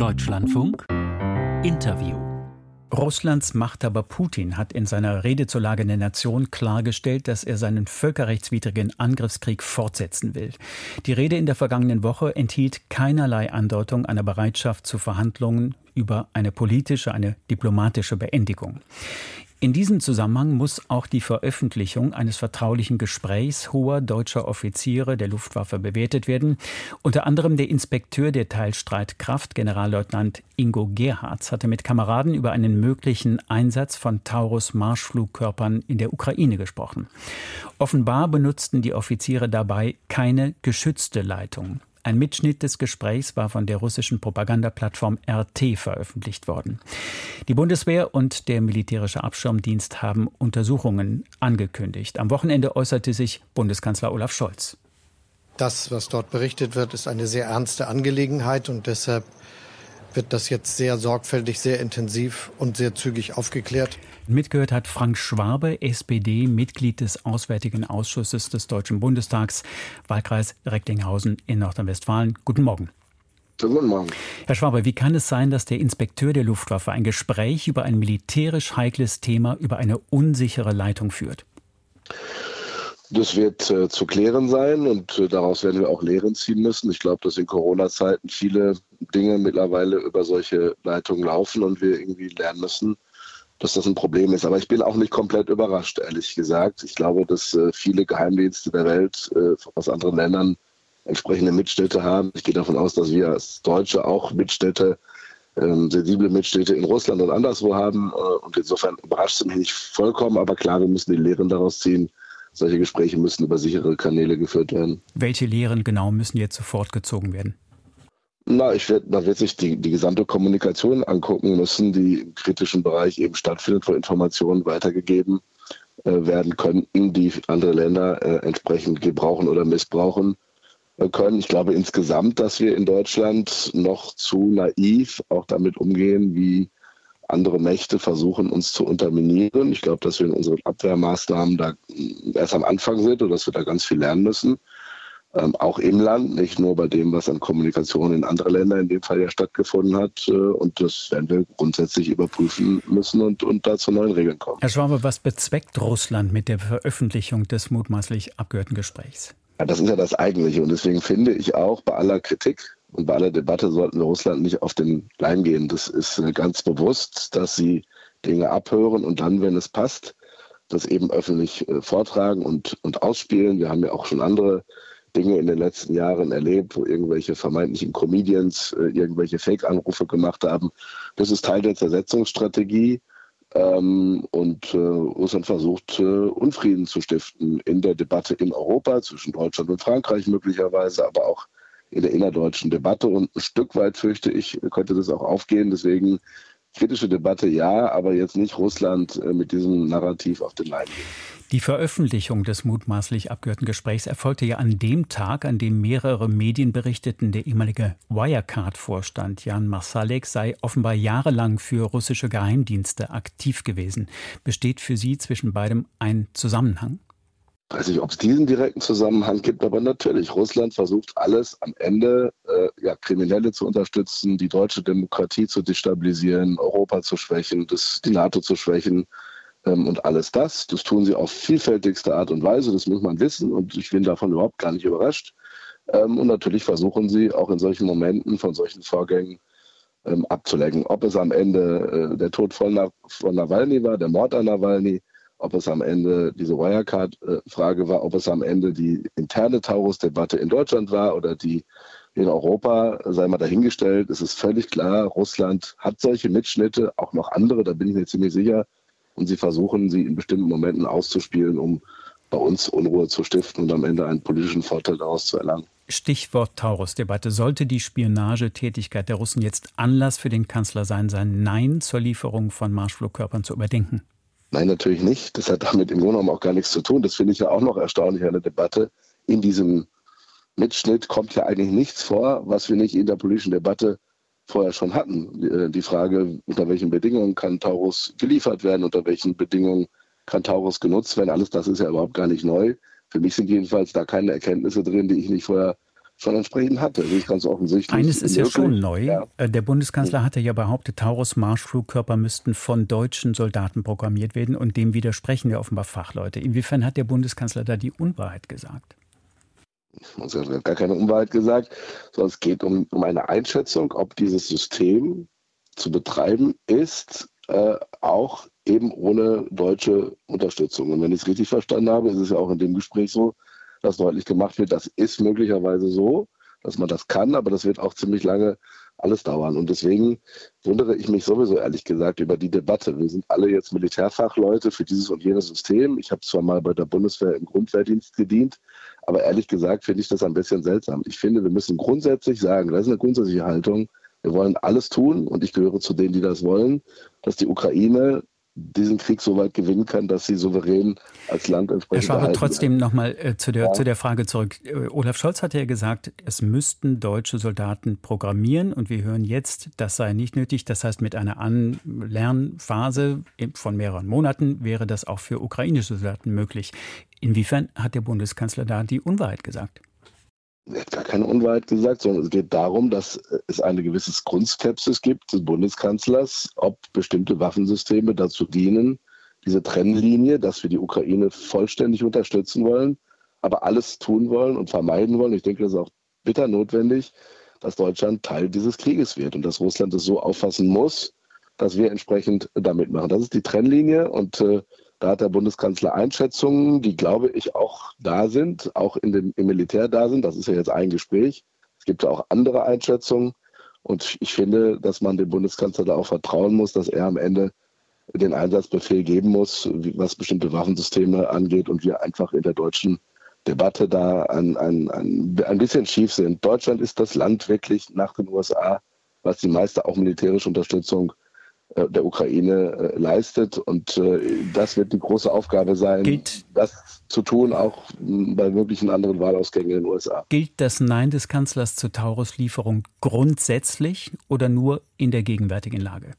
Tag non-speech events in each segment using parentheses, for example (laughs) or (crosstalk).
Deutschlandfunk Interview Russlands Machthaber Putin hat in seiner Rede zur Lage der Nation klargestellt, dass er seinen völkerrechtswidrigen Angriffskrieg fortsetzen will. Die Rede in der vergangenen Woche enthielt keinerlei Andeutung einer Bereitschaft zu Verhandlungen über eine politische, eine diplomatische Beendigung. In diesem Zusammenhang muss auch die Veröffentlichung eines vertraulichen Gesprächs hoher deutscher Offiziere der Luftwaffe bewertet werden. Unter anderem der Inspekteur der Teilstreitkraft, Generalleutnant Ingo Gerhards, hatte mit Kameraden über einen möglichen Einsatz von Taurus-Marschflugkörpern in der Ukraine gesprochen. Offenbar benutzten die Offiziere dabei keine geschützte Leitung. Ein Mitschnitt des Gesprächs war von der russischen Propagandaplattform RT veröffentlicht worden. Die Bundeswehr und der militärische Abschirmdienst haben Untersuchungen angekündigt. Am Wochenende äußerte sich Bundeskanzler Olaf Scholz. Das, was dort berichtet wird, ist eine sehr ernste Angelegenheit und deshalb wird das jetzt sehr sorgfältig, sehr intensiv und sehr zügig aufgeklärt. Mitgehört hat Frank Schwabe, SPD, Mitglied des Auswärtigen Ausschusses des Deutschen Bundestags, Wahlkreis Recklinghausen in Nordrhein-Westfalen. Guten Morgen. Guten Morgen. Herr Schwabe, wie kann es sein, dass der Inspekteur der Luftwaffe ein Gespräch über ein militärisch heikles Thema über eine unsichere Leitung führt? Das wird äh, zu klären sein und äh, daraus werden wir auch Lehren ziehen müssen. Ich glaube, dass in Corona-Zeiten viele Dinge mittlerweile über solche Leitungen laufen und wir irgendwie lernen müssen, dass das ein Problem ist. Aber ich bin auch nicht komplett überrascht, ehrlich gesagt. Ich glaube, dass äh, viele Geheimdienste der Welt äh, aus anderen Ländern entsprechende Mitschnitte haben. Ich gehe davon aus, dass wir als Deutsche auch Mitschnitte, ähm, sensible Mitschnitte in Russland und anderswo haben. Äh, und insofern überrascht es mich nicht vollkommen. Aber klar, wir müssen die Lehren daraus ziehen. Solche Gespräche müssen über sichere Kanäle geführt werden. Welche Lehren genau müssen jetzt sofort gezogen werden? Na, ich werde, da wird sich die, die gesamte Kommunikation angucken müssen, die im kritischen Bereich eben stattfindet, wo Informationen weitergegeben äh, werden könnten, die andere Länder äh, entsprechend gebrauchen oder missbrauchen äh, können. Ich glaube insgesamt, dass wir in Deutschland noch zu naiv auch damit umgehen, wie andere Mächte versuchen, uns zu unterminieren. Ich glaube, dass wir in unseren Abwehrmaßnahmen da erst am Anfang sind und dass wir da ganz viel lernen müssen ähm, auch im Land, nicht nur bei dem, was an Kommunikation in andere Länder in dem Fall ja stattgefunden hat. Äh, und das werden wir grundsätzlich überprüfen müssen und, und da zu neuen Regeln kommen. Herr Schwabe, was bezweckt Russland mit der Veröffentlichung des mutmaßlich abgehörten Gesprächs? Ja, das ist ja das Eigentliche. Und deswegen finde ich auch bei aller Kritik und bei aller Debatte sollten wir Russland nicht auf den Leim gehen. Das ist äh, ganz bewusst, dass sie Dinge abhören und dann, wenn es passt, das eben öffentlich äh, vortragen und, und ausspielen. Wir haben ja auch schon andere Dinge in den letzten Jahren erlebt, wo irgendwelche vermeintlichen Comedians äh, irgendwelche Fake-Anrufe gemacht haben. Das ist Teil der Zersetzungsstrategie. Ähm, und äh, Russland versucht, äh, Unfrieden zu stiften in der Debatte in Europa zwischen Deutschland und Frankreich möglicherweise, aber auch in der innerdeutschen Debatte. Und ein Stück weit, fürchte ich, könnte das auch aufgehen. Deswegen kritische Debatte ja, aber jetzt nicht Russland äh, mit diesem Narrativ auf den Leim gehen. Die Veröffentlichung des mutmaßlich abgehörten Gesprächs erfolgte ja an dem Tag, an dem mehrere Medien berichteten, der ehemalige Wirecard-Vorstand Jan Marsalek sei offenbar jahrelang für russische Geheimdienste aktiv gewesen. Besteht für Sie zwischen beidem ein Zusammenhang? Ich weiß nicht, ob es diesen direkten Zusammenhang gibt, aber natürlich, Russland versucht alles am Ende, äh, ja, Kriminelle zu unterstützen, die deutsche Demokratie zu destabilisieren, Europa zu schwächen, das, die NATO zu schwächen ähm, und alles das. Das tun sie auf vielfältigste Art und Weise, das muss man wissen und ich bin davon überhaupt gar nicht überrascht. Ähm, und natürlich versuchen sie auch in solchen Momenten von solchen Vorgängen ähm, abzulenken. Ob es am Ende äh, der Tod von, Na von Nawalny war, der Mord an Nawalny, ob es am Ende diese Wirecard-Frage war, ob es am Ende die interne Taurus-Debatte in Deutschland war oder die in Europa, sei mal dahingestellt. Es ist völlig klar, Russland hat solche Mitschnitte, auch noch andere, da bin ich mir ziemlich sicher, und sie versuchen, sie in bestimmten Momenten auszuspielen, um bei uns Unruhe zu stiften und am Ende einen politischen Vorteil daraus zu erlangen. Stichwort Taurus-Debatte. Sollte die Spionagetätigkeit der Russen jetzt Anlass für den Kanzler sein, sein Nein zur Lieferung von Marschflugkörpern zu überdenken? Nein, natürlich nicht. Das hat damit im Grunde genommen auch gar nichts zu tun. Das finde ich ja auch noch erstaunlich an der Debatte. In diesem Mitschnitt kommt ja eigentlich nichts vor, was wir nicht in der politischen Debatte vorher schon hatten. Äh, die Frage, unter welchen Bedingungen kann Taurus geliefert werden, unter welchen Bedingungen kann Taurus genutzt werden, alles das ist ja überhaupt gar nicht neu. Für mich sind jedenfalls da keine Erkenntnisse drin, die ich nicht vorher schon entsprechend hatte. Das ist ganz offensichtlich. Eines ist ja schon neu. Ja. Äh, der Bundeskanzler hatte ja behauptet, Taurus-Marschflugkörper müssten von deutschen Soldaten programmiert werden und dem widersprechen ja offenbar Fachleute. Inwiefern hat der Bundeskanzler da die Unwahrheit gesagt? Er hat gar keine Unwahrheit gesagt, sondern es geht um, um eine Einschätzung, ob dieses System zu betreiben ist, äh, auch eben ohne deutsche Unterstützung. Und wenn ich es richtig verstanden habe, ist es ja auch in dem Gespräch so, dass deutlich gemacht wird, das ist möglicherweise so, dass man das kann, aber das wird auch ziemlich lange alles dauern. Und deswegen wundere ich mich sowieso ehrlich gesagt über die Debatte. Wir sind alle jetzt Militärfachleute für dieses und jenes System. Ich habe zwar mal bei der Bundeswehr im Grundwehrdienst gedient, aber ehrlich gesagt finde ich das ein bisschen seltsam. Ich finde, wir müssen grundsätzlich sagen, das ist eine grundsätzliche Haltung, wir wollen alles tun und ich gehöre zu denen, die das wollen, dass die Ukraine diesen Krieg so weit gewinnen kann, dass sie souverän als Land entsprechend. Herr Schwabe, trotzdem nochmal äh, zu, der, ja. zu der Frage zurück. Äh, Olaf Scholz hat ja gesagt, es müssten deutsche Soldaten programmieren und wir hören jetzt, das sei nicht nötig. Das heißt, mit einer Anlernphase von mehreren Monaten wäre das auch für ukrainische Soldaten möglich. Inwiefern hat der Bundeskanzler da die Unwahrheit gesagt? Gar keine Unwahrheit gesagt, sondern es geht darum, dass es eine gewisse Grundskepsis gibt des Bundeskanzlers, ob bestimmte Waffensysteme dazu dienen, diese Trennlinie, dass wir die Ukraine vollständig unterstützen wollen, aber alles tun wollen und vermeiden wollen. Ich denke, das ist auch bitter notwendig, dass Deutschland Teil dieses Krieges wird und dass Russland es so auffassen muss, dass wir entsprechend damit machen. Das ist die Trennlinie und äh, da hat der Bundeskanzler Einschätzungen, die, glaube ich, auch da sind, auch in dem, im Militär da sind. Das ist ja jetzt ein Gespräch. Es gibt auch andere Einschätzungen. Und ich finde, dass man dem Bundeskanzler da auch vertrauen muss, dass er am Ende den Einsatzbefehl geben muss, was bestimmte Waffensysteme angeht und wir einfach in der deutschen Debatte da ein, ein, ein, ein bisschen schief sind. Deutschland ist das Land wirklich nach den USA, was die meiste auch militärische Unterstützung der Ukraine äh, leistet. Und äh, das wird die große Aufgabe sein, gilt, das zu tun, auch bei möglichen anderen Wahlausgängen in den USA. Gilt das Nein des Kanzlers zur Taurus-Lieferung grundsätzlich oder nur in der gegenwärtigen Lage?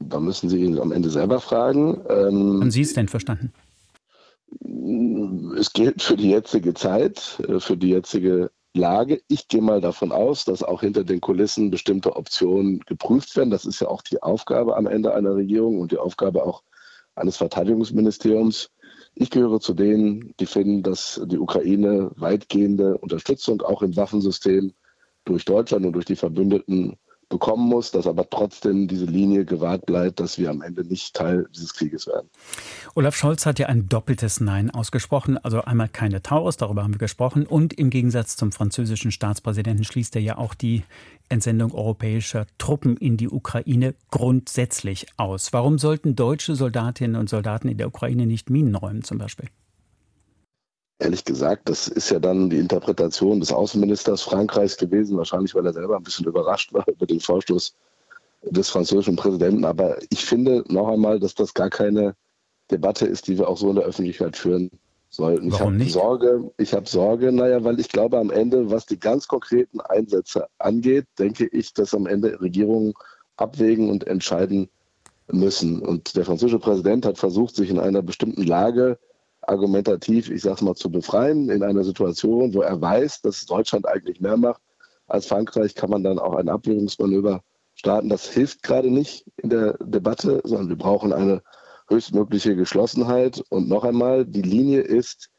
Da müssen Sie ihn am Ende selber fragen. Ähm, Haben Sie es denn verstanden? Es gilt für die jetzige Zeit, für die jetzige Lage. Ich gehe mal davon aus, dass auch hinter den Kulissen bestimmte Optionen geprüft werden. Das ist ja auch die Aufgabe am Ende einer Regierung und die Aufgabe auch eines Verteidigungsministeriums. Ich gehöre zu denen, die finden, dass die Ukraine weitgehende Unterstützung auch im Waffensystem durch Deutschland und durch die Verbündeten bekommen muss, dass aber trotzdem diese Linie gewahrt bleibt, dass wir am Ende nicht Teil dieses Krieges werden. Olaf Scholz hat ja ein doppeltes Nein ausgesprochen. Also einmal keine Taurus, darüber haben wir gesprochen. Und im Gegensatz zum französischen Staatspräsidenten schließt er ja auch die Entsendung europäischer Truppen in die Ukraine grundsätzlich aus. Warum sollten deutsche Soldatinnen und Soldaten in der Ukraine nicht Minen räumen zum Beispiel? Ehrlich gesagt, das ist ja dann die Interpretation des Außenministers Frankreichs gewesen, wahrscheinlich weil er selber ein bisschen überrascht war (laughs) über den Vorstoß des französischen Präsidenten. Aber ich finde noch einmal, dass das gar keine Debatte ist, die wir auch so in der Öffentlichkeit führen sollten. Warum ich habe Sorge, ich habe Sorge, naja, weil ich glaube am Ende, was die ganz konkreten Einsätze angeht, denke ich, dass am Ende Regierungen abwägen und entscheiden müssen. Und der französische Präsident hat versucht, sich in einer bestimmten Lage argumentativ, ich sag's mal, zu befreien in einer Situation, wo er weiß, dass Deutschland eigentlich mehr macht als Frankreich, kann man dann auch ein Abwägungsmanöver starten. Das hilft gerade nicht in der Debatte, sondern wir brauchen eine höchstmögliche Geschlossenheit. Und noch einmal, die Linie ist,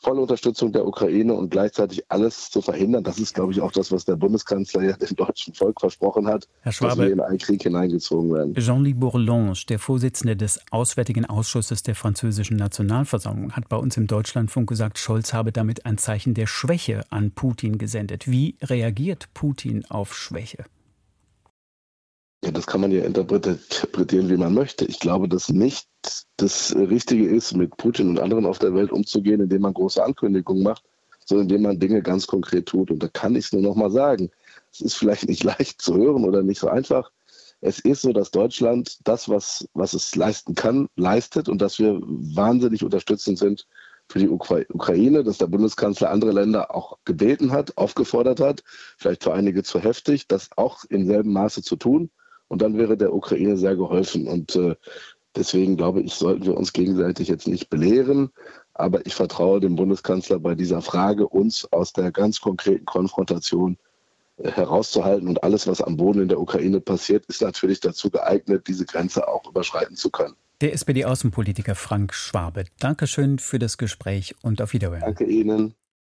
volle Unterstützung der Ukraine und gleichzeitig alles zu verhindern. Das ist, glaube ich, auch das, was der Bundeskanzler ja (laughs) dem deutschen Volk versprochen hat, Herr Schwabe, dass wir in einen Krieg hineingezogen werden. Jean-Louis Bourlange, der Vorsitzende des Auswärtigen Ausschusses der französischen Nationalversammlung, hat bei uns im Deutschlandfunk gesagt, Scholz habe damit ein Zeichen der Schwäche an Putin gesendet. Wie reagiert Putin auf Schwäche? Ja, das kann man ja interpretieren, wie man möchte. Ich glaube, dass nicht das Richtige ist, mit Putin und anderen auf der Welt umzugehen, indem man große Ankündigungen macht, sondern indem man Dinge ganz konkret tut. Und da kann ich es nur noch mal sagen. Es ist vielleicht nicht (laughs) leicht zu hören oder nicht so einfach. Es ist so, dass Deutschland das, was, was es leisten kann, leistet und dass wir wahnsinnig unterstützend sind für die Ukra Ukraine, dass der Bundeskanzler andere Länder auch gebeten hat, aufgefordert hat, vielleicht für einige zu heftig, das auch im selben Maße zu tun. Und dann wäre der Ukraine sehr geholfen. Und äh, deswegen glaube ich, sollten wir uns gegenseitig jetzt nicht belehren. Aber ich vertraue dem Bundeskanzler bei dieser Frage, uns aus der ganz konkreten Konfrontation äh, herauszuhalten. Und alles, was am Boden in der Ukraine passiert, ist natürlich dazu geeignet, diese Grenze auch überschreiten zu können. Der SPD-Außenpolitiker Frank Schwabe. Dankeschön für das Gespräch und auf Wiederhören. Danke Ihnen.